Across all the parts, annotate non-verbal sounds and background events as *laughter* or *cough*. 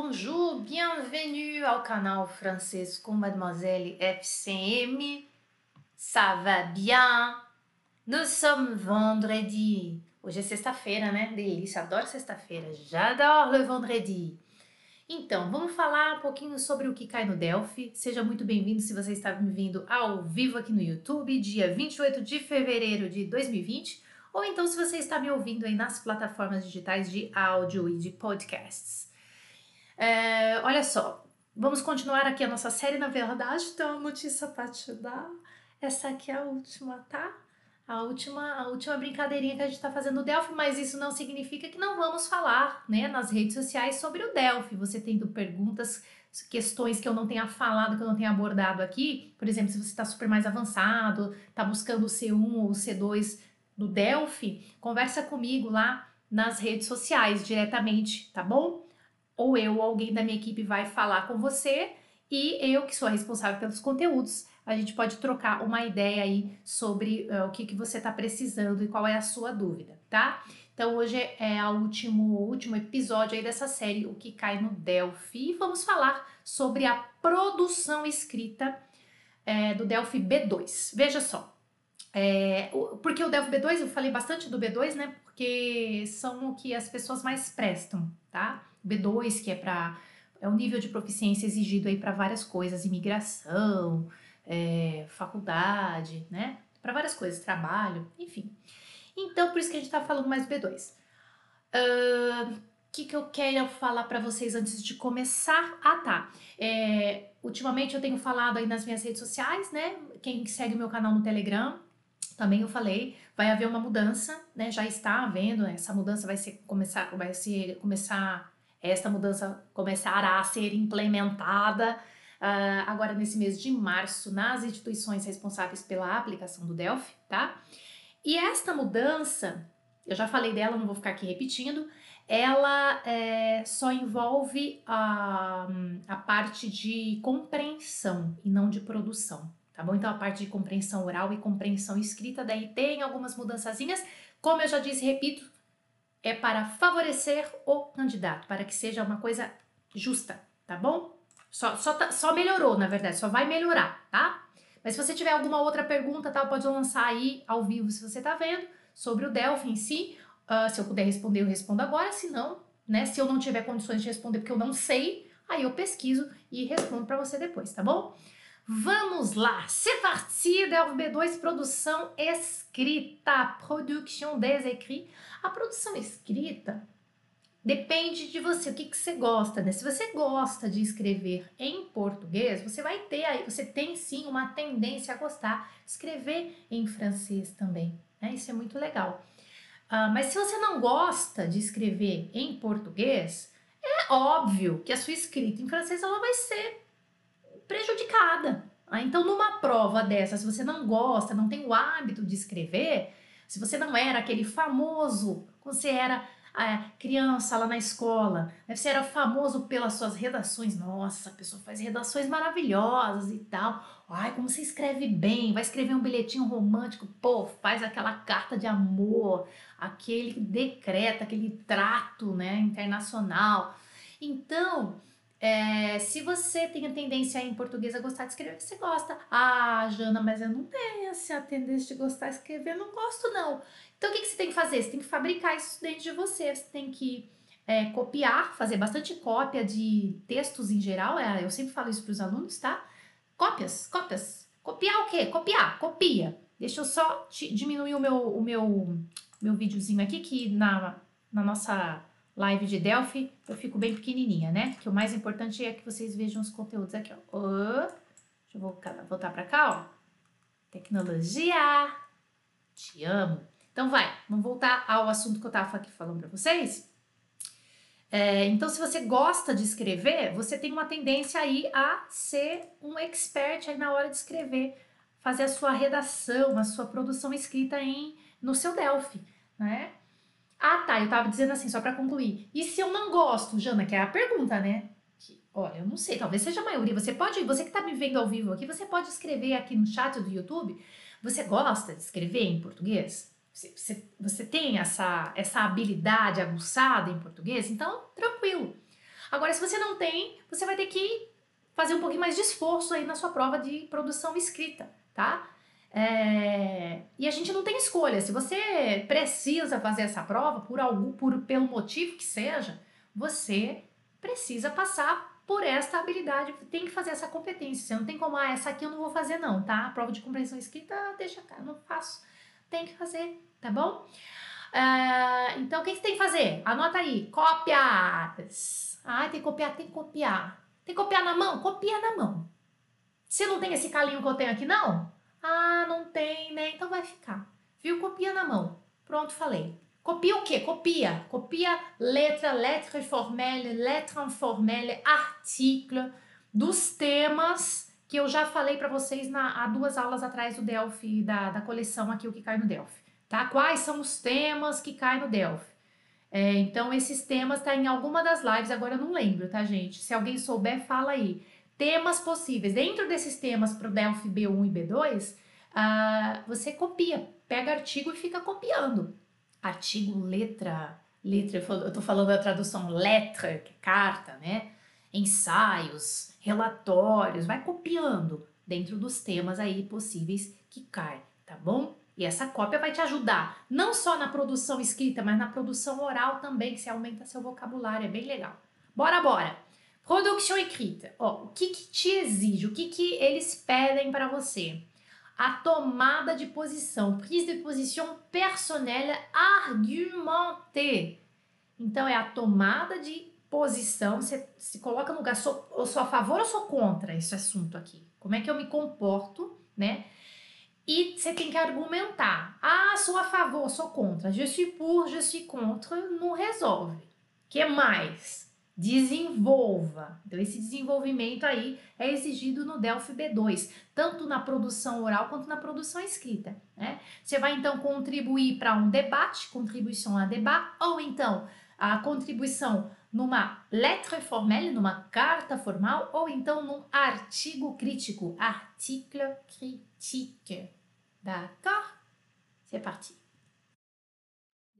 bonjour, bienvenue au canal francês com Mademoiselle FCM. Ça va bien? Nous sommes vendredi. Hoje é sexta-feira, né? Delícia, adoro sexta-feira. J'adore le vendredi. Então, vamos falar um pouquinho sobre o que cai no Delphi. Seja muito bem-vindo se você está me vindo ao vivo aqui no YouTube, dia 28 de fevereiro de 2020 ou então se você está me ouvindo aí nas plataformas digitais de áudio e de podcasts. É, olha só, vamos continuar aqui a nossa série, na verdade, tem uma notícia para te dar. Essa aqui é a última, tá? A última, a última brincadeirinha que a gente está fazendo no Delphi, mas isso não significa que não vamos falar né, nas redes sociais sobre o Delphi. Você tendo perguntas, questões que eu não tenha falado, que eu não tenha abordado aqui, por exemplo, se você está super mais avançado, está buscando o C1 ou o C2 do Delphi, conversa comigo lá nas redes sociais diretamente, tá bom? Ou eu ou alguém da minha equipe vai falar com você e eu, que sou a responsável pelos conteúdos, a gente pode trocar uma ideia aí sobre uh, o que, que você está precisando e qual é a sua dúvida, tá? Então hoje é o último, último episódio aí dessa série, o que cai no Delphi, e vamos falar sobre a produção escrita é, do Delphi B2. Veja só, é, porque o Delphi B2, eu falei bastante do B2, né? Porque são o que as pessoas mais prestam, tá? B2, que é para é o nível de proficiência exigido aí para várias coisas, imigração, é, faculdade, né? Para várias coisas, trabalho, enfim. Então, por isso que a gente tá falando mais do B2. O uh, que, que eu quero falar para vocês antes de começar? Ah, tá. É, ultimamente eu tenho falado aí nas minhas redes sociais, né? Quem segue o meu canal no Telegram, também eu falei, vai haver uma mudança, né? Já está havendo, essa mudança vai ser começar, vai ser começar, esta mudança começará a ser implementada uh, agora nesse mês de março nas instituições responsáveis pela aplicação do Delphi, tá? E esta mudança, eu já falei dela, não vou ficar aqui repetindo, ela é, só envolve a, a parte de compreensão e não de produção tá bom? Então a parte de compreensão oral e compreensão escrita, daí tem algumas mudançazinhas, como eu já disse, repito, é para favorecer o candidato, para que seja uma coisa justa, tá bom? Só, só, tá, só melhorou, na verdade, só vai melhorar, tá? Mas se você tiver alguma outra pergunta, tá, pode lançar aí ao vivo se você tá vendo, sobre o Delphi em si. Uh, se eu puder responder, eu respondo agora, se não, né? Se eu não tiver condições de responder porque eu não sei, aí eu pesquiso e respondo para você depois, tá bom? Vamos lá, c'est parti, Delve B2, produção escrita, production des écrits. A produção escrita depende de você, o que, que você gosta, né? Se você gosta de escrever em português, você vai ter aí, você tem sim uma tendência a gostar de escrever em francês também, né? Isso é muito legal. Uh, mas se você não gosta de escrever em português, é óbvio que a sua escrita em francês ela vai ser prejudicada. Ah, então, numa prova dessa, se você não gosta, não tem o hábito de escrever, se você não era aquele famoso, quando você era é, criança lá na escola, né, você era famoso pelas suas redações, nossa, a pessoa faz redações maravilhosas e tal. Ai, como você escreve bem, vai escrever um bilhetinho romântico, pô, faz aquela carta de amor, aquele decreto, aquele trato, né, internacional. Então, é, se você tem a tendência em português a gostar de escrever, você gosta. Ah, Jana, mas eu não tenho essa tendência de gostar de escrever, não gosto não. Então o que, que você tem que fazer? Você tem que fabricar isso dentro de você, você tem que é, copiar, fazer bastante cópia de textos em geral. É, eu sempre falo isso para os alunos, tá? Cópias, cópias. Copiar o quê? Copiar, copia. Deixa eu só diminuir o meu, o meu, meu videozinho aqui, que na, na nossa live de Delphi, eu fico bem pequenininha, né? Que o mais importante é que vocês vejam os conteúdos aqui, ó. deixa eu voltar para cá, ó. Tecnologia. Te amo. Então vai, vamos voltar ao assunto que eu tava aqui falando para vocês. É, então, se você gosta de escrever, você tem uma tendência aí a ser um expert aí na hora de escrever, fazer a sua redação, a sua produção escrita em no seu Delphi, né? Ah, tá, eu tava dizendo assim, só para concluir. E se eu não gosto, Jana, que é a pergunta, né? Que, olha, eu não sei, talvez seja a maioria. Você pode, você que tá me vendo ao vivo aqui, você pode escrever aqui no chat do YouTube. Você gosta de escrever em português? Você, você, você tem essa, essa habilidade aguçada em português? Então, tranquilo. Agora, se você não tem, você vai ter que fazer um pouquinho mais de esforço aí na sua prova de produção escrita, tá? É... E a gente não tem escolha. Se você precisa fazer essa prova por algum, por, pelo motivo que seja, você precisa passar por esta habilidade, tem que fazer essa competência. Você não tem como, ah, essa aqui eu não vou fazer não, tá? A prova de compreensão escrita, deixa cá, eu não faço. Tem que fazer, tá bom? Uh, então, o que, que tem que fazer? Anota aí, cópias. Ah, tem que copiar, tem que copiar. Tem que copiar na mão? Copia na mão. Você não tem esse calinho que eu tenho aqui, não? Ah, não tem, né? Então vai ficar. Viu? Copia na mão. Pronto, falei. Copia o quê? Copia. Copia letra, lettre formelle, lettre informelle, article dos temas que eu já falei para vocês na, há duas aulas atrás do Delphi, da, da coleção aqui, o que cai no Delphi. Tá? Quais são os temas que caem no Delphi? É, então, esses temas tá em alguma das lives, agora eu não lembro, tá, gente? Se alguém souber, fala aí. Temas possíveis. Dentro desses temas para o Delphi B1 e B2, uh, ah, você copia, pega artigo e fica copiando artigo, letra, letra, eu estou falando da tradução letra, que é carta, né? Ensaios, relatórios, vai copiando dentro dos temas aí possíveis que cai, tá bom? E essa cópia vai te ajudar não só na produção escrita, mas na produção oral também, que você aumenta seu vocabulário, é bem legal. Bora, bora! Produção escrita. Ó, o que, que te exige? O que, que eles pedem para você? a tomada de posição, prise de posição personnelle argumentée. Então é a tomada de posição, você se coloca no lugar, sou, eu sou a favor ou sou contra esse assunto aqui? Como é que eu me comporto, né? E você tem que argumentar. Ah, sou a favor, sou contra. Je suis pour, je suis contre, não resolve. que mais? Desenvolva. Então, esse desenvolvimento aí é exigido no Delphi B2, tanto na produção oral quanto na produção escrita. Né? Você vai então contribuir para um debate, contribuição a debate, ou então a contribuição numa lettre formelle, numa carta formal, ou então num artigo crítico, article critique. D'accord? C'est parti.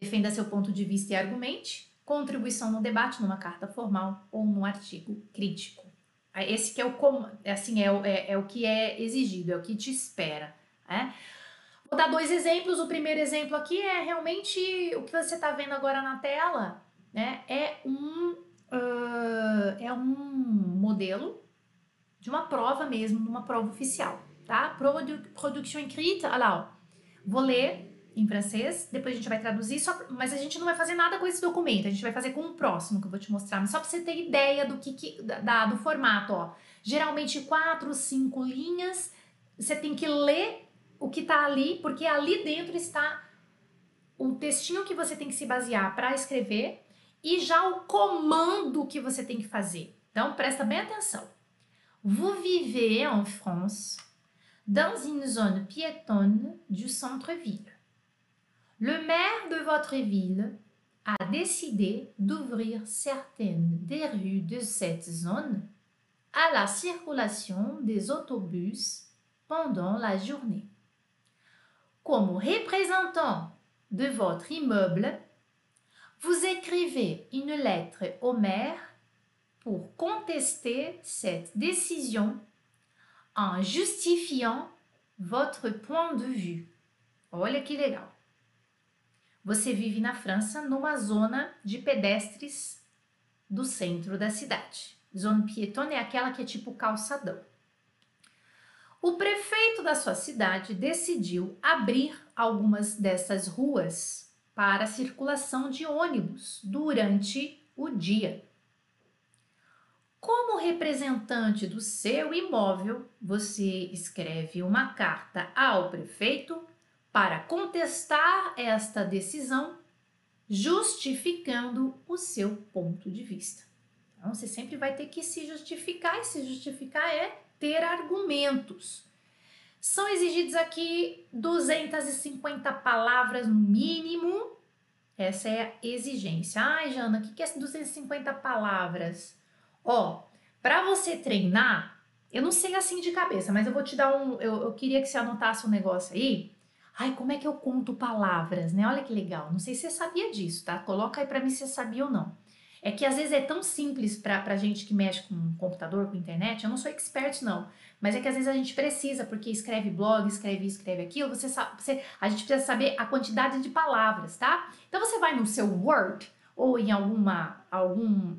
Defenda seu ponto de vista e argumente contribuição no debate, numa carta formal ou num artigo crítico. Esse que é o é assim é, é, é o que é exigido, é o que te espera. Né? Vou dar dois exemplos. O primeiro exemplo aqui é realmente o que você está vendo agora na tela, né? É um uh, é um modelo de uma prova mesmo, de uma prova oficial, tá? Produ production écrite, olha lá, ó. Vou ler em francês, depois a gente vai traduzir, só, mas a gente não vai fazer nada com esse documento, a gente vai fazer com o próximo que eu vou te mostrar, mas só para você ter ideia do que, que da, do formato, ó. Geralmente quatro, cinco linhas, você tem que ler o que tá ali, porque ali dentro está o textinho que você tem que se basear para escrever e já o comando que você tem que fazer. Então presta bem atenção. Vous vivez en France dans une zone piétonne du centre-ville. Le maire de votre ville a décidé d'ouvrir certaines des rues de cette zone à la circulation des autobus pendant la journée. Comme représentant de votre immeuble, vous écrivez une lettre au maire pour contester cette décision en justifiant votre point de vue. Olha que legal. Você vive na França, numa zona de pedestres do centro da cidade. Zona piétonne é aquela que é tipo calçadão. O prefeito da sua cidade decidiu abrir algumas dessas ruas para circulação de ônibus durante o dia. Como representante do seu imóvel, você escreve uma carta ao prefeito para contestar esta decisão, justificando o seu ponto de vista. Então, você sempre vai ter que se justificar, e se justificar é ter argumentos. São exigidos aqui 250 palavras no mínimo. Essa é a exigência. Ai, Jana, o que é 250 palavras? Ó, para você treinar, eu não sei assim de cabeça, mas eu vou te dar um. Eu, eu queria que você anotasse um negócio aí Ai, como é que eu conto palavras, né? Olha que legal. Não sei se você sabia disso, tá? Coloca aí para mim se você sabia ou não. é que às vezes é tão simples para a gente que mexe com computador, com internet. Eu não sou expert, não. Mas é que às vezes a gente precisa, porque escreve blog, escreve escreve aquilo, você sabe, você, a gente precisa saber a quantidade de palavras, tá? Então você vai no seu Word ou em alguma, algum,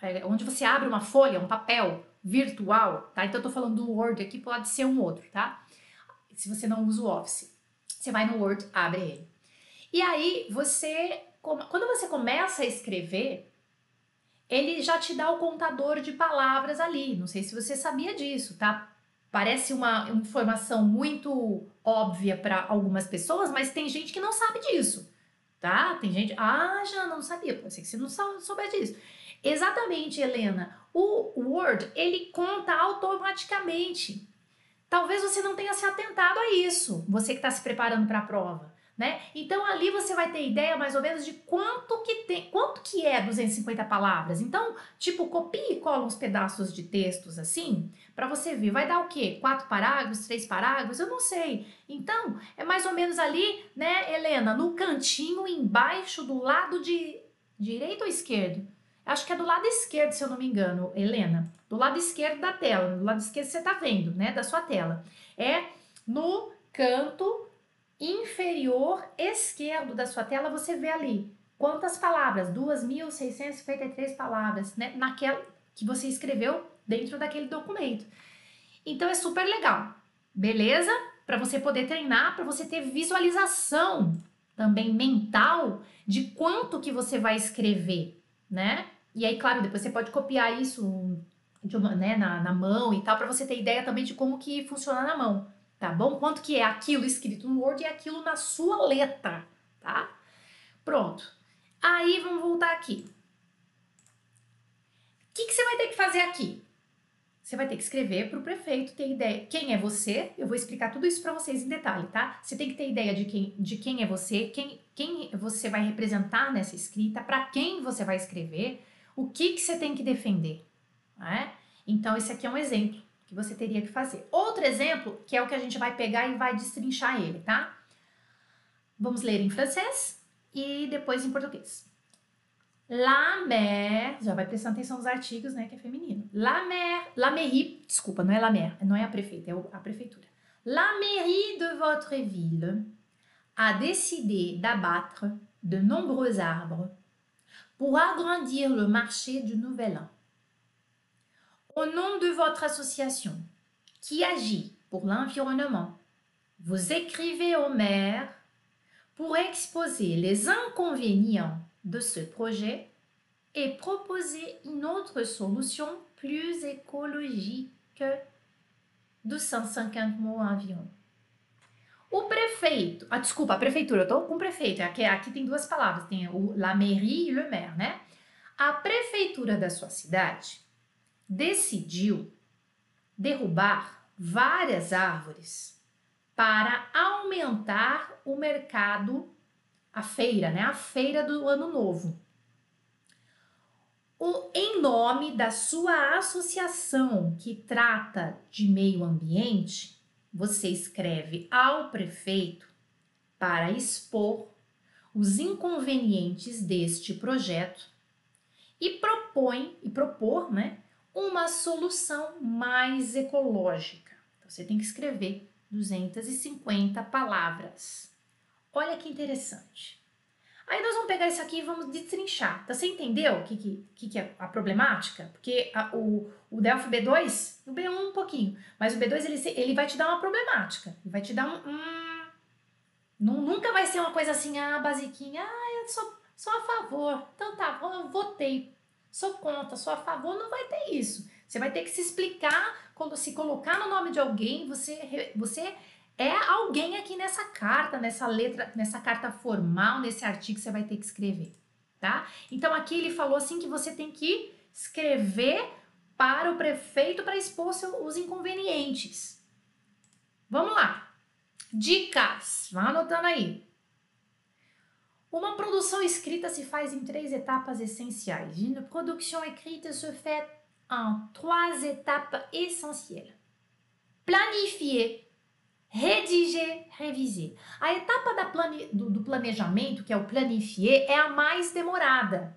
é, onde você abre uma folha, um papel virtual, tá? Então eu tô falando do Word aqui, pode ser um outro, tá? Se você não usa o Office. Você vai no Word, abre ele. E aí você, quando você começa a escrever, ele já te dá o contador de palavras ali. Não sei se você sabia disso, tá? Parece uma informação muito óbvia para algumas pessoas, mas tem gente que não sabe disso, tá? Tem gente, ah, já não sabia, pode ser que você não souber disso. Exatamente, Helena. O Word, ele conta automaticamente. Talvez você não tenha se atentado a isso, você que está se preparando para a prova né? Então ali você vai ter ideia mais ou menos de quanto que tem, quanto que é 250 palavras. Então, tipo, copia e cola uns pedaços de textos assim, para você ver. Vai dar o quê? Quatro parágrafos, três parágrafos? Eu não sei. Então, é mais ou menos ali, né, Helena, no cantinho embaixo do lado de direito ou esquerdo? Acho que é do lado esquerdo, se eu não me engano, Helena. Do lado esquerdo da tela, do lado esquerdo você tá vendo, né, da sua tela. É no canto inferior esquerdo da sua tela, você vê ali quantas palavras, 2.653 palavras, né, naquela que você escreveu dentro daquele documento. Então é super legal, beleza? Para você poder treinar, para você ter visualização também mental de quanto que você vai escrever, né? E aí, claro, depois você pode copiar isso uma, né, na, na mão e tal, para você ter ideia também de como que funciona na mão tá bom? Quanto que é aquilo escrito no Word e aquilo na sua letra, tá? Pronto. Aí vamos voltar aqui. O que, que você vai ter que fazer aqui? Você vai ter que escrever para o prefeito ter ideia. Quem é você? Eu vou explicar tudo isso para vocês em detalhe, tá? Você tem que ter ideia de quem, de quem é você, quem, quem você vai representar nessa escrita, para quem você vai escrever, o que, que você tem que defender. Né? Então, esse aqui é um exemplo que você teria que fazer. Outro exemplo, que é o que a gente vai pegar e vai destrinchar ele, tá? Vamos ler em francês e depois em português. La mère, já vai prestando atenção nos artigos, né, que é feminino. La mère, la mairie, desculpa, não é la mère, não é a prefeita, é a prefeitura. La mairie de votre ville a décidé d'abattre de nombreux arbres pour agrandir le marché du Nouvel An. Au nom de votre association qui agit pour l'environnement, vous écrivez au maire pour exposer les inconvénients de ce projet et proposer une autre solution plus écologique de 150 mots environ. O prefeito, ah, desculpa, a prefeitura, eu tô com prefeito, aqui, aqui tem duas palavras, tem o la mairie e le maire, né? A prefeitura da sua cidade decidiu derrubar várias árvores para aumentar o mercado, a feira, né? A feira do ano novo. O, em nome da sua associação que trata de meio ambiente, você escreve ao prefeito para expor os inconvenientes deste projeto e propõe e propor, né, uma solução mais ecológica. Então, você tem que escrever 250 palavras. Olha que interessante. Aí nós vamos pegar isso aqui e vamos destrinchar. Então, você entendeu o que, que, que é a problemática? Porque a, o, o Delphi B2, o B1 um pouquinho, mas o B2 ele, ele vai te dar uma problemática. Ele vai te dar um. um não, nunca vai ser uma coisa assim, ah, basiquinha, ah, eu sou, sou a favor. Então tá, eu votei sou contra, sou a favor, não vai ter isso. Você vai ter que se explicar quando se colocar no nome de alguém, você, você é alguém aqui nessa carta, nessa letra, nessa carta formal, nesse artigo que você vai ter que escrever, tá? Então aqui ele falou assim que você tem que escrever para o prefeito para expor os inconvenientes. Vamos lá. Dicas. Vá anotando aí. Uma produção escrita se faz em três etapas essenciais. Une production écrite se fait en trois étapes essentielles. Planifier, rediger, reviser. A etapa da plane, do, do planejamento, que é o planifier, é a mais demorada.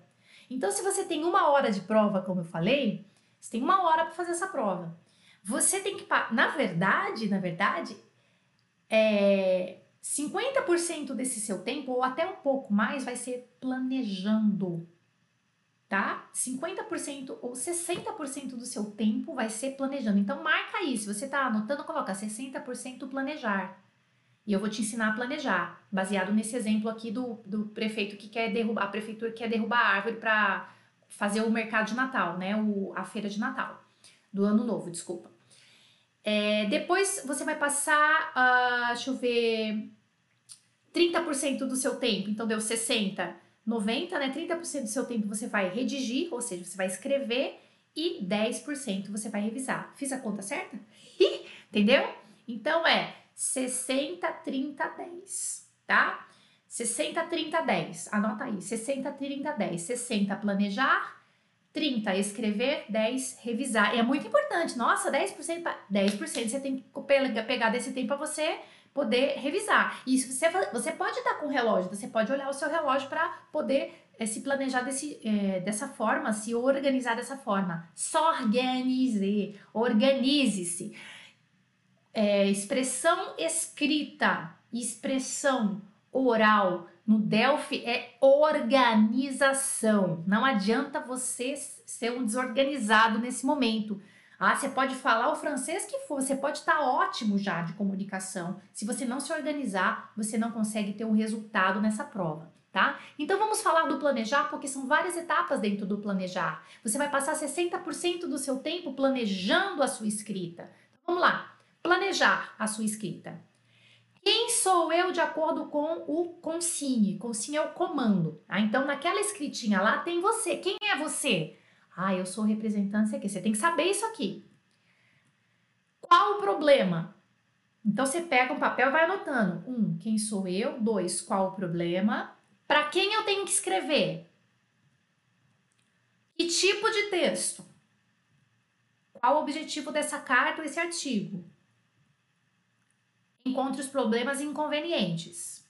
Então, se você tem uma hora de prova, como eu falei, você tem uma hora para fazer essa prova. Você tem que, na verdade, na verdade, é, 50% desse seu tempo, ou até um pouco mais, vai ser planejando. Tá? 50% ou 60% do seu tempo vai ser planejando. Então, marca aí. Se você está anotando, coloca 60% planejar. E eu vou te ensinar a planejar, baseado nesse exemplo aqui do, do prefeito que quer derrubar, a prefeitura que quer derrubar a árvore para fazer o mercado de Natal, né? O, a feira de Natal, do ano novo, desculpa. É, depois você vai passar, uh, deixa eu ver, 30% do seu tempo, então deu 60, 90, né? 30% do seu tempo você vai redigir, ou seja, você vai escrever, e 10% você vai revisar. Fiz a conta certa? *laughs* Entendeu? Então é 60, 30, 10, tá? 60, 30, 10. Anota aí. 60, 30, 10. 60 planejar, 30 escrever, 10 revisar. E é muito importante. Nossa, 10%, 10% você tem que pegar desse tempo para você poder revisar. E você, você pode estar com o relógio, você pode olhar o seu relógio para poder é, se planejar desse, é, dessa forma, se organizar dessa forma. S'organiser, organize-se. É, expressão escrita, expressão oral no Delphi é organização. Não adianta você ser um desorganizado nesse momento. Ah, você pode falar o francês que for, você pode estar ótimo já de comunicação. Se você não se organizar, você não consegue ter um resultado nessa prova, tá? Então vamos falar do planejar, porque são várias etapas dentro do planejar. Você vai passar 60% do seu tempo planejando a sua escrita. Então, vamos lá. Planejar a sua escrita. Quem sou eu de acordo com o consigne? Consigne é o comando. Tá? Então, naquela escritinha lá tem você. Quem é você? Ah, eu sou representante aqui. Você tem que saber isso aqui. Qual o problema? Então você pega um papel e vai anotando. Um, quem sou eu? Dois, qual o problema? Para quem eu tenho que escrever? Que tipo de texto? Qual o objetivo dessa carta ou esse artigo? Encontre os problemas e inconvenientes.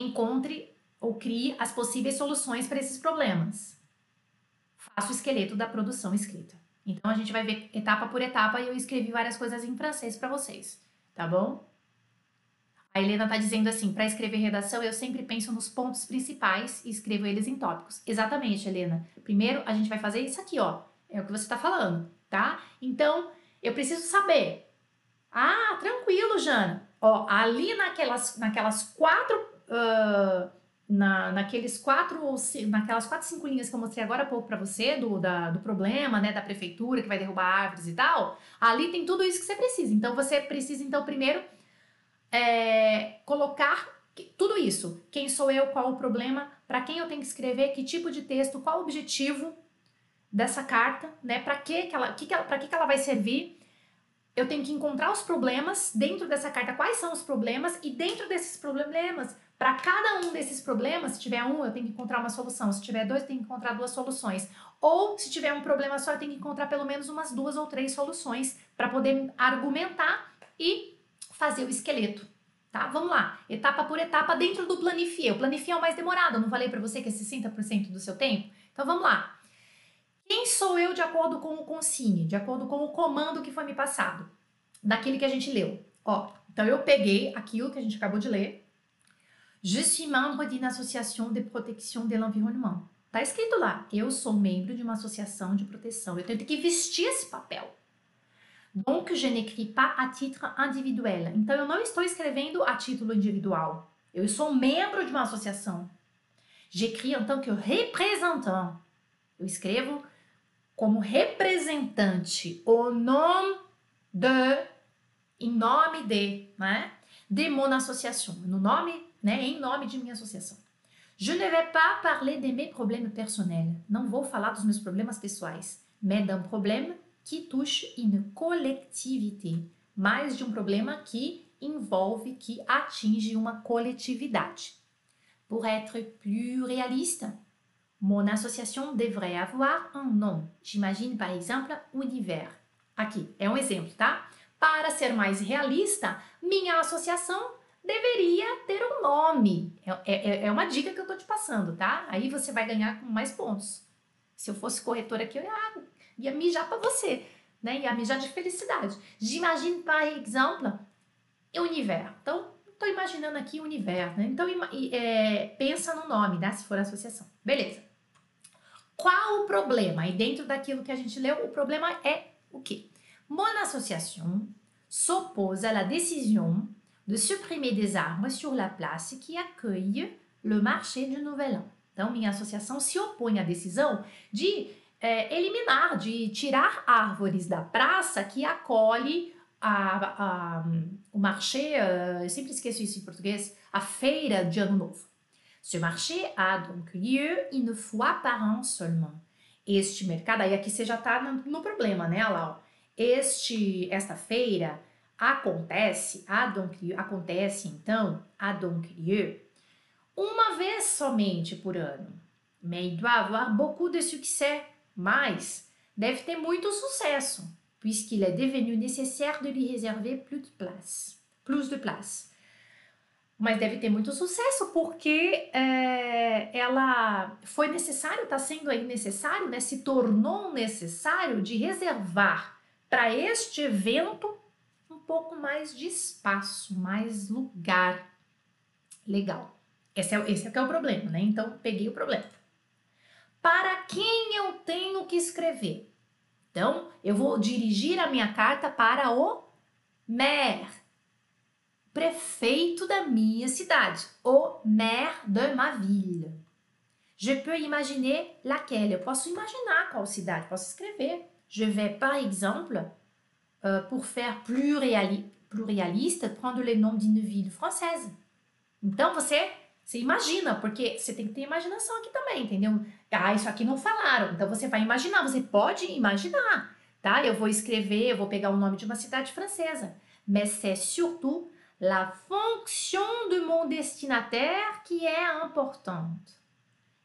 Encontre ou crie as possíveis soluções para esses problemas faço o esqueleto da produção escrita. Então a gente vai ver etapa por etapa e eu escrevi várias coisas em francês para vocês, tá bom? A Helena tá dizendo assim: para escrever redação eu sempre penso nos pontos principais e escrevo eles em tópicos. Exatamente, Helena. Primeiro a gente vai fazer isso aqui, ó. É o que você tá falando, tá? Então eu preciso saber. Ah, tranquilo, Jana. Ó, ali naquelas, naquelas quatro uh, na, naqueles quatro ou naquelas quatro, cinco linhas que eu mostrei agora há pouco para você, do, da, do problema, né, da prefeitura que vai derrubar árvores e tal, ali tem tudo isso que você precisa. Então você precisa, então, primeiro é, colocar tudo isso. Quem sou eu, qual o problema, para quem eu tenho que escrever, que tipo de texto, qual o objetivo dessa carta, né? Para que, que ela, que que que, que ela vai servir? Eu tenho que encontrar os problemas dentro dessa carta, quais são os problemas, e dentro desses problemas para cada um desses problemas, se tiver um, eu tenho que encontrar uma solução. Se tiver dois, eu tenho que encontrar duas soluções. Ou se tiver um problema só, eu tenho que encontrar pelo menos umas duas ou três soluções para poder argumentar e fazer o esqueleto. Tá? Vamos lá, etapa por etapa dentro do planifié. O planifié é o mais demorado, eu não falei para você que é 60% do seu tempo? Então vamos lá. Quem sou eu de acordo com o consigne, de acordo com o comando que foi me passado, daquele que a gente leu? Ó, então eu peguei aquilo que a gente acabou de ler, Je suis membre d'une association de protection de l'environnement. Tá escrito lá, eu sou membro de uma associação de proteção. Eu tenho que vestir esse papel. Donc, je n'écris pas à titre individuel. Então, eu não estou escrevendo a título individual. Eu sou membro de uma associação. J'écris en tant que représentant. Eu escrevo como representante, au nom de, em nome de, né? De mon association. No nome né, em nome de minha associação. Je ne vais pas parler de mes problèmes personnels. Não vou falar dos meus problemas pessoais, mais d'un problème qui touche une collectivité, mais de um problema que envolve, que atinge uma coletividade. Pour être plus réaliste, mon association devrait avoir un nom. J'imagine, par exemple, Univers. Aqui é um exemplo, tá? Para ser mais realista, minha associação deveria ter um nome. É, é, é uma dica que eu tô te passando, tá? Aí você vai ganhar com mais pontos. Se eu fosse corretora aqui, eu ia, ia mijar para você, né? Ia mijar de felicidade. J'imagine, par exemple, univers. Então, tô imaginando aqui univers, né? Então, é, pensa no nome, né? Se for associação. Beleza. Qual o problema? E dentro daquilo que a gente leu, o problema é o quê? Mon association s'oppose à la de supprimer des arbres sur la place qui accueille le marché du Nouvel An. Então, minha associação se opõe à decisão de é, eliminar, de tirar árvores da praça que acolhe a, a, o marché, eu sempre esqueço isso em português, a feira de Ano Novo. Ce marché a donc lieu une fois par an seulement. Este mercado, aí aqui você já está no, no, problema, né, Lau? Este, esta feira acontece, a donc lieu, acontece então, a donc lieu, uma vez somente por ano. Mais doit avoir beaucoup de succès, mas deve ter muito sucesso, puisqu'il est devenu nécessaire de lui réserver plus de place. Plus de place. Mas deve ter muito sucesso porque é, ela foi necessário, está sendo aí necessário, né? Se tornou necessário de reservar para este evento pouco mais de espaço, mais lugar. Legal. Esse é, esse é que é o problema, né? Então, peguei o problema. Para quem eu tenho que escrever? Então, eu vou dirigir a minha carta para o maire, prefeito da minha cidade, o maire de ma ville. Je peux imaginer laquelle. Eu posso imaginar qual cidade, posso escrever. Je vais, par exemple, euh, pour faire plus, réali plus réaliste, prendre le nom d'une ville française. Então, você você imagina, porque você tem que ter imaginação aqui também, entendeu? Ah, isso aqui não falaram. Então você vai imaginar, você pode imaginar, tá? Eu vou escrever, eu vou pegar o nome de uma cidade francesa. Mais c'est surtout la fonction de mon destinataire qui est importante.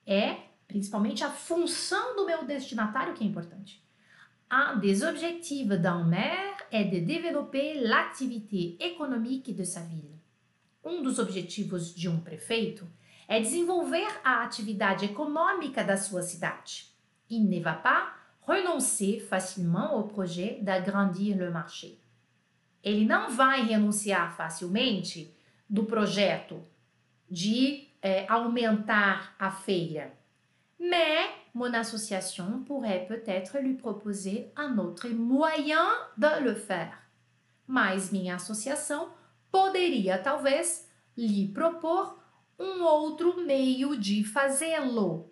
É principalmente a função do meu destinatário que é importante. Un des objectifs d'un maire est de développer l'activité économique de sa ville. Um dos objetivos de um prefeito é desenvolver a atividade econômica da sua cidade. Il ne va pas renoncer facilement au projet d'agrandir le marché. Ele não vai renunciar facilmente do projeto de é, aumentar a feira. Mais mon association pourrait peut-être lui proposer un autre moyen de le faire. Mas minha associação poderia talvez lhe propor um outro meio de fazê-lo.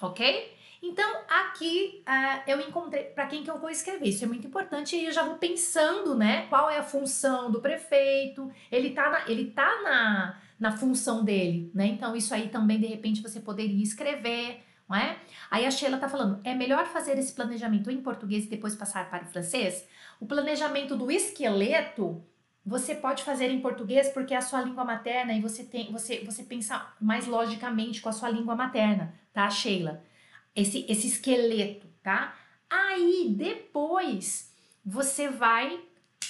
Ok? Então, aqui uh, eu encontrei para quem que eu vou escrever. Isso é muito importante e eu já vou pensando, né? Qual é a função do prefeito? Ele tá na, ele tá na, na função dele, né? Então, isso aí também, de repente, você poderia escrever, não é? Aí a Sheila tá falando, é melhor fazer esse planejamento em português e depois passar para o francês? O planejamento do esqueleto você pode fazer em português porque é a sua língua materna e você tem você você pensa mais logicamente com a sua língua materna, tá, Sheila? Esse esse esqueleto, tá? Aí depois você vai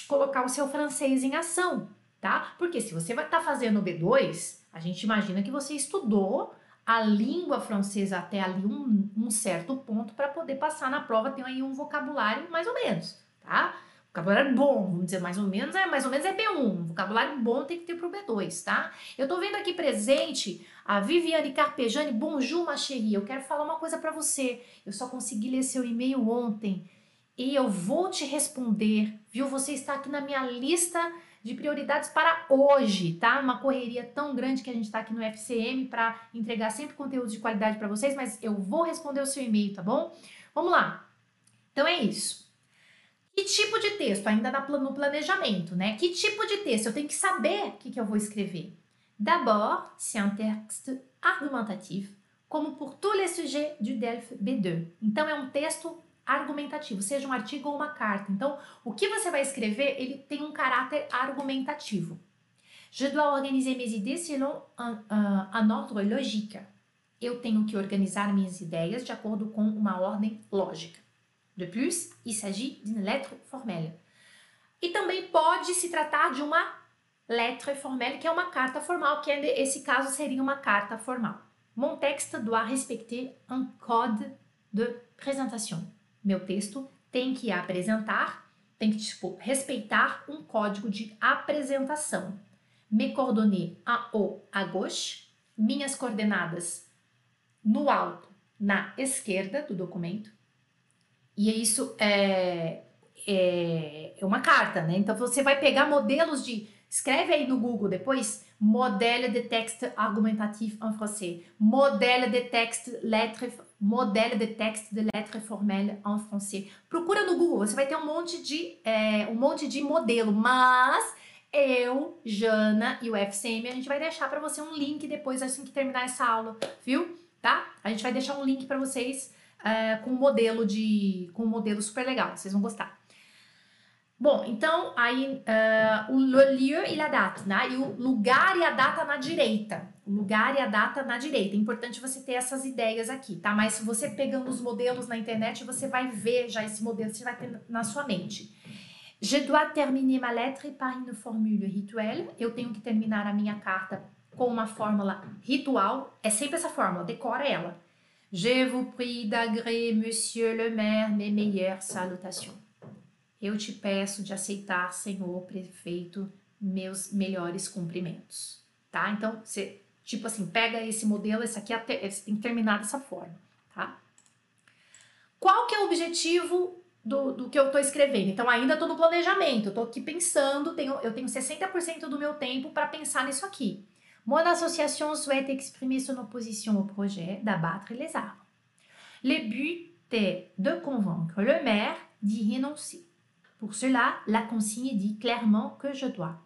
colocar o seu francês em ação, tá? Porque se você vai estar tá fazendo o B2, a gente imagina que você estudou a língua francesa até ali um, um certo ponto para poder passar na prova, tem aí um vocabulário mais ou menos, tá? Vocabulário bom, vamos dizer mais ou menos, é mais ou menos é B1. Vocabulário bom tem que ter pro B2, tá? Eu tô vendo aqui presente a Viviane Carpejani, bonjour ma chérie. Eu quero falar uma coisa para você. Eu só consegui ler seu e-mail ontem e eu vou te responder, viu? Você está aqui na minha lista de prioridades para hoje, tá? Uma correria tão grande que a gente tá aqui no FCM para entregar sempre conteúdo de qualidade para vocês, mas eu vou responder o seu e-mail, tá bom? Vamos lá. Então é isso. Que tipo de texto? Ainda no planejamento, né? Que tipo de texto? Eu tenho que saber o que, que eu vou escrever. D'abord, c'est un texte argumentatif, como pour tous les sujets du DELF B2. Então, é um texto argumentativo, seja um artigo ou uma carta. Então, o que você vai escrever, ele tem um caráter argumentativo. Je dois organiser mes idées selon un, un, un ordre logique. Eu tenho que organizar minhas ideias de acordo com uma ordem lógica. De plus, il s'agit d'une lettre formelle. E também pode se tratar de uma lettre formelle, que é uma carta formal, que é, esse caso seria uma carta formal. Mon texte doit respecter un code de présentation. Meu texto tem que apresentar, tem que tipo, respeitar um código de apresentação. Me coordonner en haut à gauche, minhas coordenadas no alto, na esquerda do documento. E isso é, é, é uma carta, né? Então você vai pegar modelos de. Escreve aí no Google depois modèle de texte argumentatif en français, modèle de texte lettre, modèle de texte de lettre formelle en français. Procura no Google, você vai ter um monte de é, um monte de modelo, mas eu, Jana e o FCM, a gente vai deixar para você um link depois assim que terminar essa aula, viu? Tá? A gente vai deixar um link para vocês uh, com um modelo de com um modelo super legal, vocês vão gostar. Bom, então aí uh, o lieu e a data, né? E o lugar e a data na direita. O lugar e a data na direita. É importante você ter essas ideias aqui, tá? Mas se você pegando os modelos na internet, você vai ver já esse modelo, você vai ter na sua mente. Je dois terminer ma lettre par une formule rituelle. Eu tenho que terminar a minha carta com uma fórmula ritual. É sempre essa fórmula, decora ela. Je vous prie d'agréer, monsieur le maire, mes meilleures salutations. Eu te peço de aceitar, Senhor prefeito, meus melhores cumprimentos. Tá? Então, você, tipo assim, pega esse modelo, esse aqui tem que terminar dessa forma, tá? Qual que é o objetivo do, do que eu estou escrevendo? Então, ainda estou no planejamento, estou aqui pensando, tenho, eu tenho 60% do meu tempo para pensar nisso aqui. Mon association souhaite exprimer son opposition au projet d'abattre les arbres. Le but est de convaincre le maire d'y renoncer. Pour cela, la consigne dit clairement que je dois.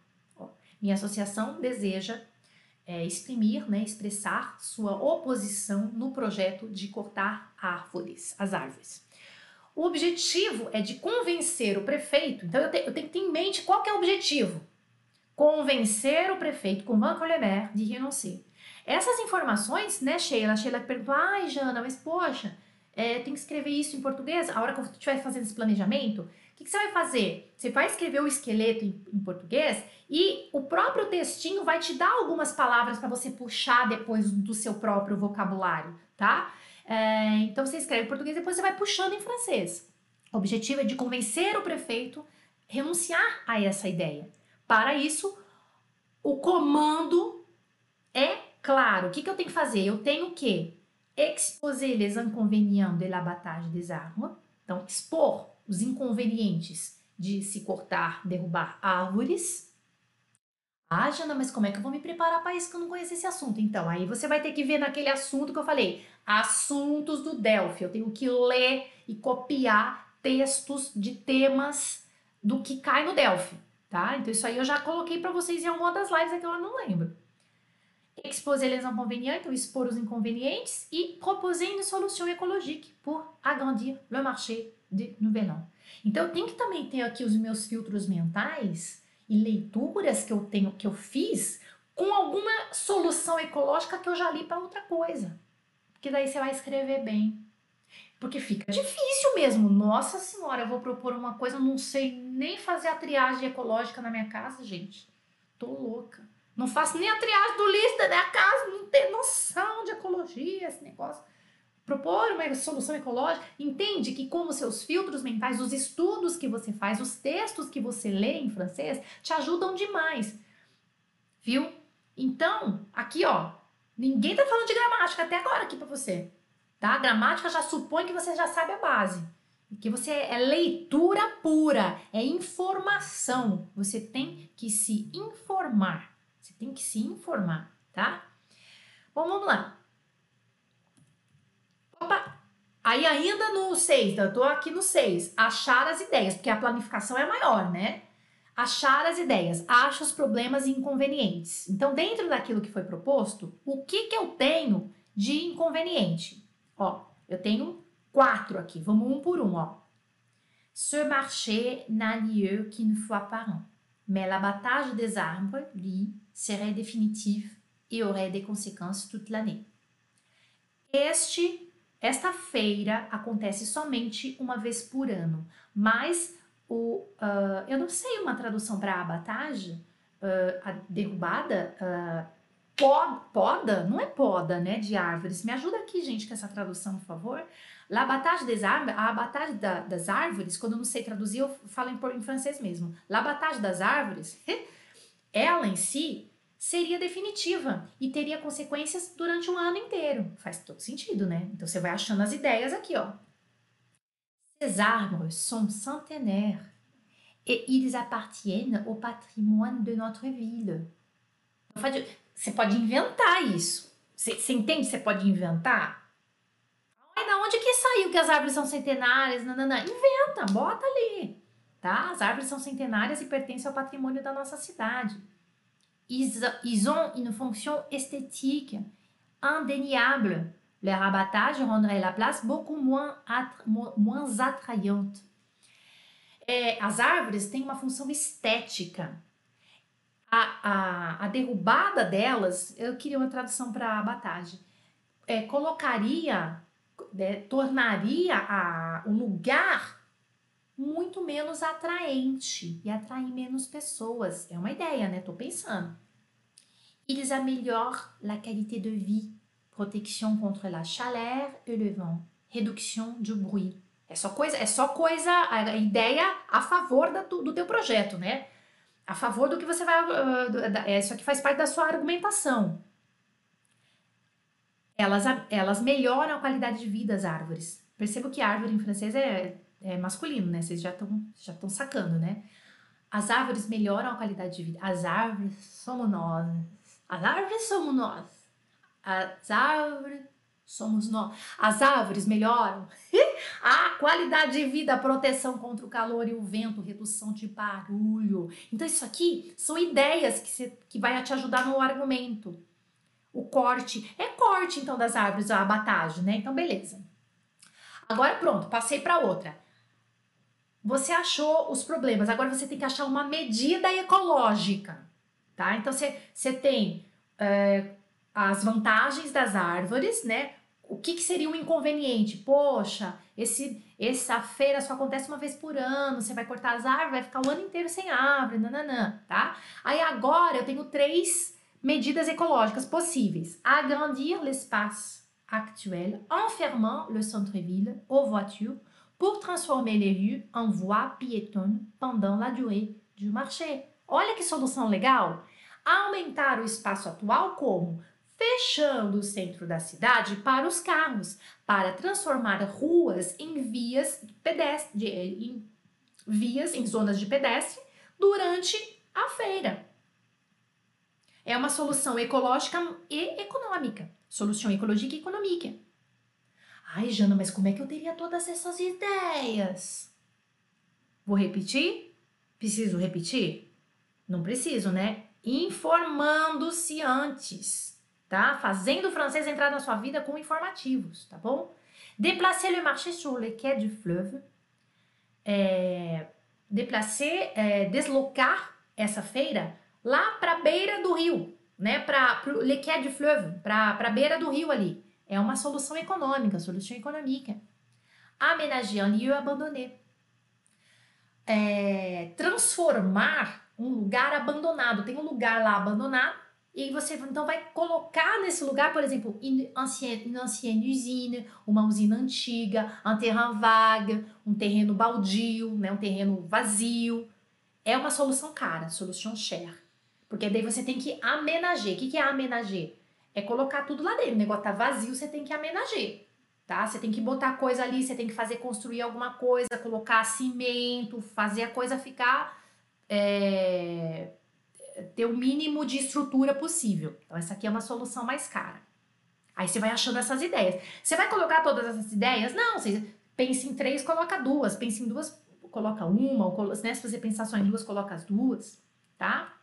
Minha associação deseja é, exprimir, né, expressar sua oposição no projeto de cortar árvores, as árvores. O objetivo é de convencer o prefeito. Então eu, te, eu tenho que ter em mente qual é o objetivo. Convencer o prefeito, convaincre le maire de renoncer. Essas informações, né, Sheila? A Sheila perguntou, ai, Jana, mas poxa, é, tem que escrever isso em português? A hora que eu estiver fazendo esse planejamento, que, que você vai fazer? Você vai escrever o esqueleto em, em português e o próprio textinho vai te dar algumas palavras para você puxar depois do seu próprio vocabulário, tá? É, então você escreve em português e depois você vai puxando em francês. O objetivo é de convencer o prefeito a renunciar a essa ideia. Para isso, o comando é claro. O que, que eu tenho que fazer? Eu tenho que exposer les inconvénients de l'abattage des arbres. Então, expor os inconvenientes de se cortar, derrubar árvores. Ah, Jana, mas como é que eu vou me preparar para isso que eu não conheço esse assunto? Então, aí você vai ter que ver naquele assunto que eu falei, assuntos do Delphi. Eu tenho que ler e copiar textos de temas do que cai no Delphi, tá? Então, isso aí eu já coloquei para vocês em alguma das lives aqui, eu não lembro. Exposer les inconvénients, então expor os inconvenientes, e proposer une solution écologique pour agrandir le marché de Nouvel An. Então eu tenho que também ter aqui os meus filtros mentais e leituras que eu tenho, que eu fiz com alguma solução ecológica que eu já li para outra coisa. Porque daí você vai escrever bem. Porque fica difícil mesmo. Nossa senhora, eu vou propor uma coisa, eu não sei nem fazer a triagem ecológica na minha casa, gente. Tô louca. Não faço nem a triagem do lixo da casa, não tem noção de ecologia, esse negócio propor uma solução ecológica, entende que como seus filtros mentais, os estudos que você faz, os textos que você lê em francês, te ajudam demais. Viu? Então, aqui ó, ninguém tá falando de gramática até agora aqui para você, tá? A gramática já supõe que você já sabe a base. Que você é leitura pura, é informação. Você tem que se informar. Você tem que se informar, tá? Bom, vamos lá. Aí ainda no 6, eu tô aqui no 6, achar as ideias, porque a planificação é maior, né? Achar as ideias, acha os problemas e inconvenientes. Então, dentro daquilo que foi proposto, o que que eu tenho de inconveniente? Ó, eu tenho quatro aqui, vamos um por um, ó. Ce marché n'a lieu qu'une fois par an, mais l'abattage des arbres, lui, serait définitif et aurait des conséquences toute l'année. Este esta feira acontece somente uma vez por ano, mas o, uh, eu não sei uma tradução para abatagem. uh, a derrubada, uh, poda, não é poda, né, de árvores. Me ajuda aqui, gente, com essa tradução, por favor. L'abattage des arbres, a abattage da, das árvores, quando eu não sei traduzir, eu falo em, em francês mesmo. L'abattage das árvores, *laughs* ela em si seria definitiva e teria consequências durante um ano inteiro. Faz todo sentido, né? Então você vai achando as ideias aqui, ó. Ces arbres sont centenaires et ils appartiennent au patrimoine de notre ville. Você pode inventar isso. Você, você entende? Você pode inventar? Ai, da onde que saiu que as árvores são centenárias? Não. Inventa, bota ali. Tá? As árvores são centenárias e pertencem ao patrimônio da nossa cidade. Ils, ils ont une fonction esthétique indéniable. Leur abattage rendrait la place beaucoup moins, moins attrayante. É, as árvores têm uma função estética. A, a, a derrubada delas, eu queria uma tradução para abatagem, é, colocaria, é, tornaria a, o lugar muito menos atraente e atrair menos pessoas. É uma ideia, né? Tô pensando. Ils améliorent la qualité de vie, protection contre la chaleur et le vent, réduction du bruit. É só coisa, é só coisa, a ideia a favor da, do, teu projeto, né? A favor do que você vai. Uh, isso aqui faz parte da sua argumentação. Elas, elas melhoram a qualidade de vida das árvores. Percebo que árvore em francês é, é masculino, né? Vocês já estão já estão sacando, né? As árvores melhoram a qualidade de vida. As árvores somos nós. As árvores somos nós. As árvores somos nós. As árvores melhoram *laughs* a qualidade de vida, a proteção contra o calor e o vento, redução de barulho. Então, isso aqui são ideias que, você, que vai te ajudar no argumento. O corte. É corte, então, das árvores, a abatagem, né? Então, beleza. Agora, pronto, passei para outra. Você achou os problemas, agora você tem que achar uma medida ecológica, tá? Então, você, você tem é, as vantagens das árvores, né? O que, que seria um inconveniente? Poxa, esse, essa feira só acontece uma vez por ano, você vai cortar as árvores, vai ficar o ano inteiro sem árvore, nananã, tá? Aí agora eu tenho três medidas ecológicas possíveis. Agrandir l'espace actuel en fermant le centre-ville aux voitures pour transformer les rues en voies piétonnes pendant la durée du marché. Olha que solução legal! Aumentar o espaço atual como fechando o centro da cidade para os carros, para transformar ruas em vias pedestre, em vias em zonas de pedestre durante a feira. É uma solução ecológica e econômica. Solução ecológica e econômica. Ai, Jana, mas como é que eu teria todas essas ideias? Vou repetir? Preciso repetir? Não preciso, né? Informando-se antes tá? Fazendo o francês entrar na sua vida com informativos, tá bom? Déplacer le marché sur le quai du fleuve. É, déplacer, é, deslocar essa feira lá para a beira do rio, né? Para o quai du fleuve, para a beira do rio ali. É uma solução econômica, solução econômica. Aménager un lieu abandonné. É, transformar um lugar abandonado. Tem um lugar lá abandonado e você então vai colocar nesse lugar, por exemplo, une ancienne, ancienne usine, uma usina antiga, un terrain vague, um terreno baldio, né, um terreno vazio. É uma solução cara, solução share. Porque daí você tem que amenager. O que é amenager? É colocar tudo lá dentro. O negócio tá vazio, você tem que amenager. Tá? Você tem que botar coisa ali, você tem que fazer construir alguma coisa, colocar cimento, fazer a coisa ficar é, ter o mínimo de estrutura possível. Então, essa aqui é uma solução mais cara. Aí você vai achando essas ideias. Você vai colocar todas essas ideias? Não, você pensa em três, coloca duas. Pensa em duas, coloca uma. Ou, né? Se você pensar só em duas, coloca as duas, tá?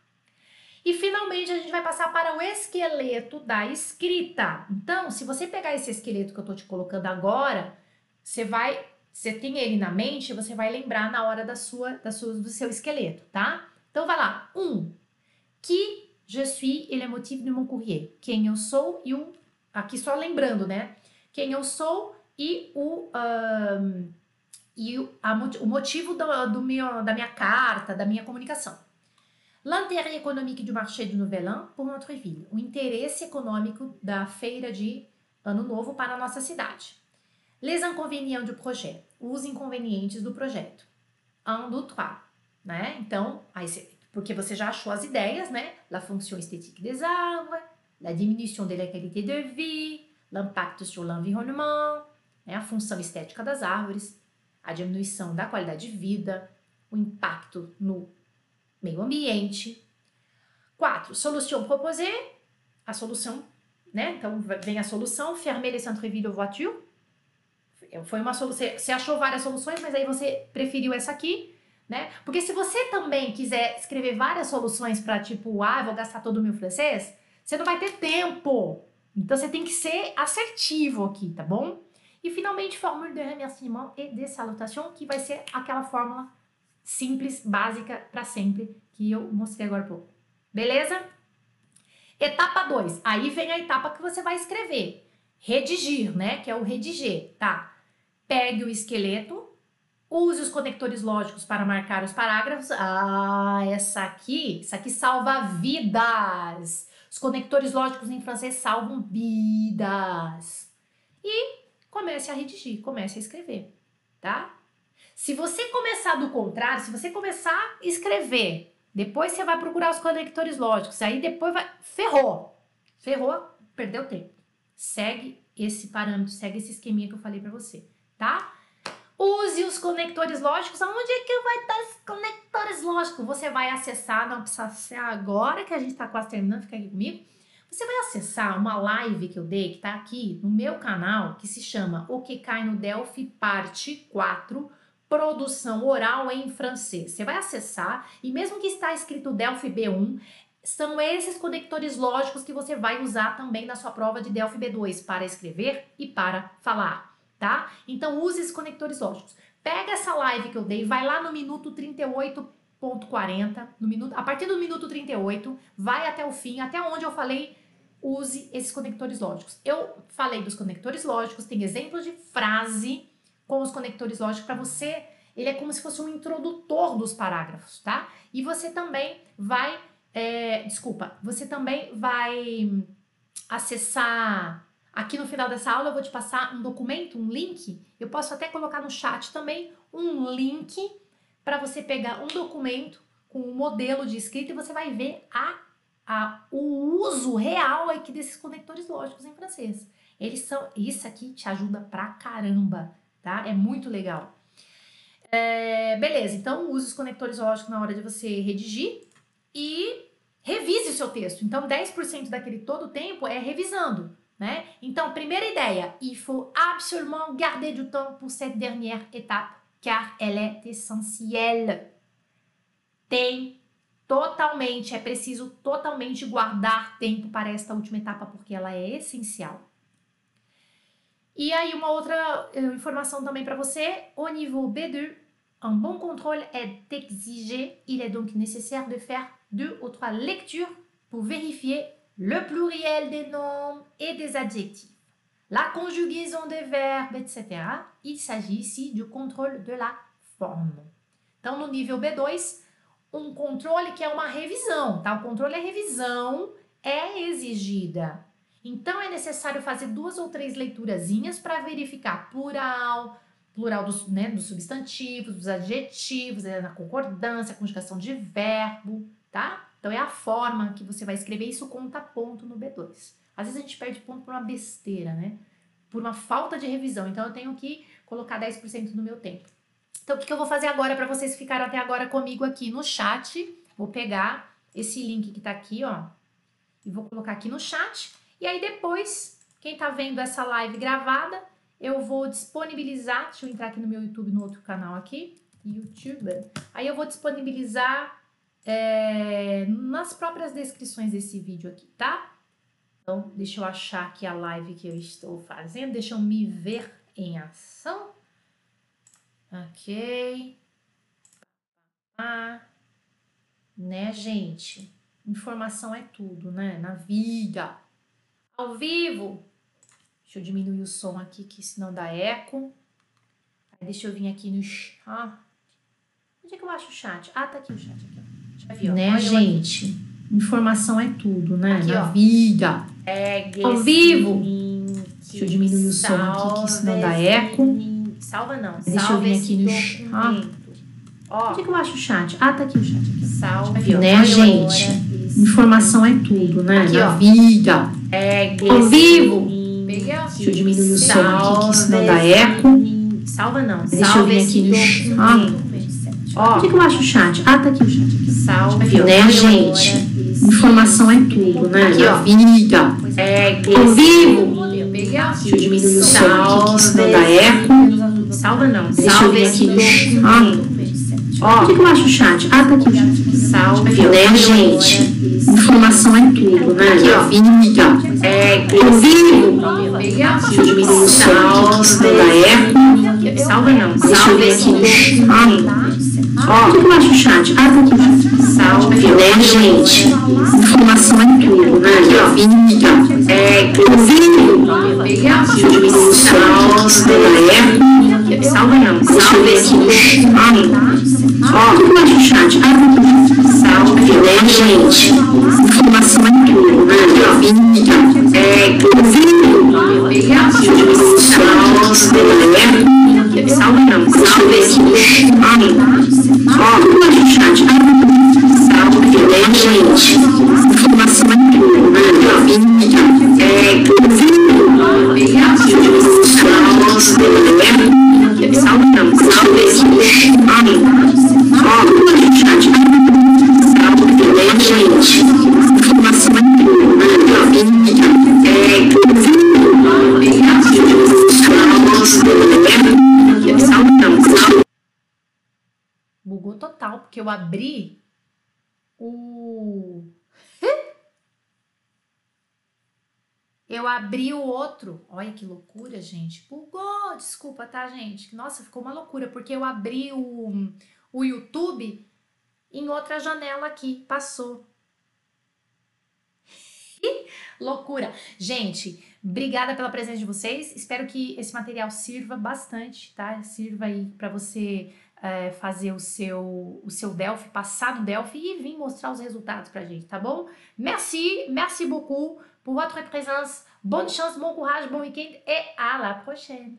E finalmente a gente vai passar para o esqueleto da escrita. Então, se você pegar esse esqueleto que eu tô te colocando agora, você vai, você tem ele na mente, você vai lembrar na hora da sua, da sua do seu esqueleto, tá? Então vai lá. Um, Qui je suis e le motif de mon courrier. Quem eu sou e o. Aqui só lembrando, né? Quem eu sou e o. Um, e o, a, o motivo do, do meu, da minha carta, da minha comunicação. L'intérêt économique du marché du Nouvel An pour notre ville. O interesse econômico da feira de Ano Novo para a nossa cidade. Les inconvénients du projet. Os inconvenientes do projeto. Un, deux, trois. Né? Então, porque você já achou as ideias, né? La fonction esthétique des arbres, la diminution de la qualité de vie, l'impact sur l'environnement, né? a função estética das árvores, a diminuição da qualidade de vida, o impacto no meio ambiente. Quatro, solution proposée, a solução, né? Então vem a solução, fermer les centres-villes aux voitures. Foi uma solução, você achou várias soluções, mas aí você preferiu essa aqui, né? Porque se você também quiser escrever várias soluções para tipo, ah, vou gastar todo o meu francês, você não vai ter tempo. Então você tem que ser assertivo aqui, tá bom? E finalmente, fórmula de remerciement et de salutation, que vai ser aquela fórmula simples, básica para sempre, que eu mostrei agora há pouco. Beleza? Etapa 2. Aí vem a etapa que você vai escrever. Redigir, né? Que é o rediger, tá? Pegue o esqueleto, use os conectores lógicos para marcar os parágrafos. Ah, essa aqui, essa aqui salva vidas. Os conectores lógicos em francês salvam vidas. E comece a redigir, comece a escrever, tá? Se você começar do contrário, se você começar a escrever, depois você vai procurar os conectores lógicos, aí depois vai. Ferrou! Ferrou, perdeu tempo. Segue esse parâmetro, segue esse esqueminha que eu falei para você, tá? Use os conectores lógicos. Aonde é que vai estar os conectores lógicos? Você vai acessar, não precisa ser agora que a gente está quase terminando, fica aqui comigo. Você vai acessar uma live que eu dei, que está aqui no meu canal, que se chama O que cai no Delphi, parte 4, produção oral em francês. Você vai acessar e mesmo que está escrito Delphi B1, são esses conectores lógicos que você vai usar também na sua prova de Delphi B2 para escrever e para falar, tá? Então use esses conectores lógicos. Pega essa live que eu dei, vai lá no minuto 38.40, no minuto, a partir do minuto 38, vai até o fim, até onde eu falei use esses conectores lógicos. Eu falei dos conectores lógicos, tem exemplos de frase com os conectores lógicos para você. Ele é como se fosse um introdutor dos parágrafos, tá? E você também vai, é, desculpa, você também vai acessar. Aqui no final dessa aula eu vou te passar um documento, um link. Eu posso até colocar no chat também um link para você pegar um documento com um modelo de escrita e você vai ver a, a, o uso real aqui desses conectores lógicos em francês. Eles são, isso aqui te ajuda pra caramba tá? É muito legal. É, beleza, então use os conectores lógicos na hora de você redigir e revise o seu texto. Então, 10% daquele todo o tempo é revisando, né? Então, primeira ideia, il faut absolument garder du temps pour cette dernière étape, car elle est essentielle. Tem totalmente, é preciso totalmente guardar tempo para esta última etapa, porque ela é essencial. E aí, uma outra eh, informação também para você, au niveau B2, un bon contrôle est exigé. Il est donc nécessaire de faire deux ou trois lectures pour vérifier le pluriel des noms et des adjectifs, la conjugaison des verbes, etc. Il s'agit ici du contrôle de la forme. Então, no nível B2, um controle que é uma revisão, tá? O controle é revisão, é exigida. Então é necessário fazer duas ou três leiturazinhas para verificar plural, plural dos, né, dos substantivos, dos adjetivos, é, a concordância, conjugação de verbo, tá? Então é a forma que você vai escrever, isso conta ponto no B2. Às vezes a gente perde ponto por uma besteira, né? Por uma falta de revisão. Então eu tenho que colocar 10% no meu tempo. Então o que, que eu vou fazer agora para vocês ficarem até agora comigo aqui no chat? Vou pegar esse link que tá aqui, ó, e vou colocar aqui no chat. E aí depois, quem está vendo essa live gravada, eu vou disponibilizar, deixa eu entrar aqui no meu YouTube, no outro canal aqui, YouTube. Aí eu vou disponibilizar é, nas próprias descrições desse vídeo aqui, tá? Então, deixa eu achar aqui a live que eu estou fazendo, deixa eu me ver em ação. Ok. Ah, né, gente? Informação é tudo, né? Na vida ao vivo. Deixa eu diminuir o som aqui, que senão dá eco. Aí deixa eu vir aqui no chat. Onde é que eu acho o chat? Ah, tá aqui o chat. Aqui, ó. Né, Olha gente? Informação é tudo, né? Aqui, Na ó. vida. Pegue Ao vivo. link, Deixa eu diminuir o som aqui, que senão dá eco. link. Salva não, Deixa eu vir aqui no documento. Ó, Onde é que eu acho o chat? Ah, tá aqui o chat. Aqui. salve, né, gente? Informação é tudo, né? Aqui, Na ó. vida. Pegue Ao vivo. Deixa eu diminuir o som aqui, que senão dá eco. Salva não, Deixa eu salve vir esse aqui no documento. Ó, Onde é que eu acho o chat? Ah, tá aqui o chat. Aqui. salve, Aqui, né, gente? agora Informação é tudo, né? Aqui, ó. vida. Pegue Ao vivo. Deixa eu diminuir o som aqui, que senão dá eco. Salva não, Deixa eu salve vir esse aqui no documento. Ó, Onde é que eu acho o chat? Ah, tá aqui o. Aqui. salve, Aqui, ó. né, gente? Informação é tudo, né? Aqui, ó. Na vida. Pegue Ao esse vivo. Deixa eu diminuir o som aqui, que senão dá eco. Salva não, salve aqui no documento. Onde é que eu acho o chat? Ah, tá aqui o. Salve, Aqui, né, gente? Informação é tudo, né? Na vida. Pegue Ao vivo. Deixa eu diminuir o som aqui, que senão dá eco. Salva não, salve ver aqui no chat? Chat. Salve, Aqui, né, gente? Informação é tudo, né? Na vida. Pegue Eu abri o outro. Olha que loucura, gente. Bugou, desculpa, tá, gente? Nossa, ficou uma loucura, porque eu abri o, o YouTube em outra janela aqui. Passou. Loucura. Gente, obrigada pela presença de vocês. Espero que esse material sirva bastante, tá? Sirva aí para você é, fazer o seu, o seu Delphi, passar no Delphi e vir mostrar os resultados pra gente, tá bom? Merci, merci beaucoup pour votre présence. Bonne chance, bon courage, bon week-end et à la prochaine.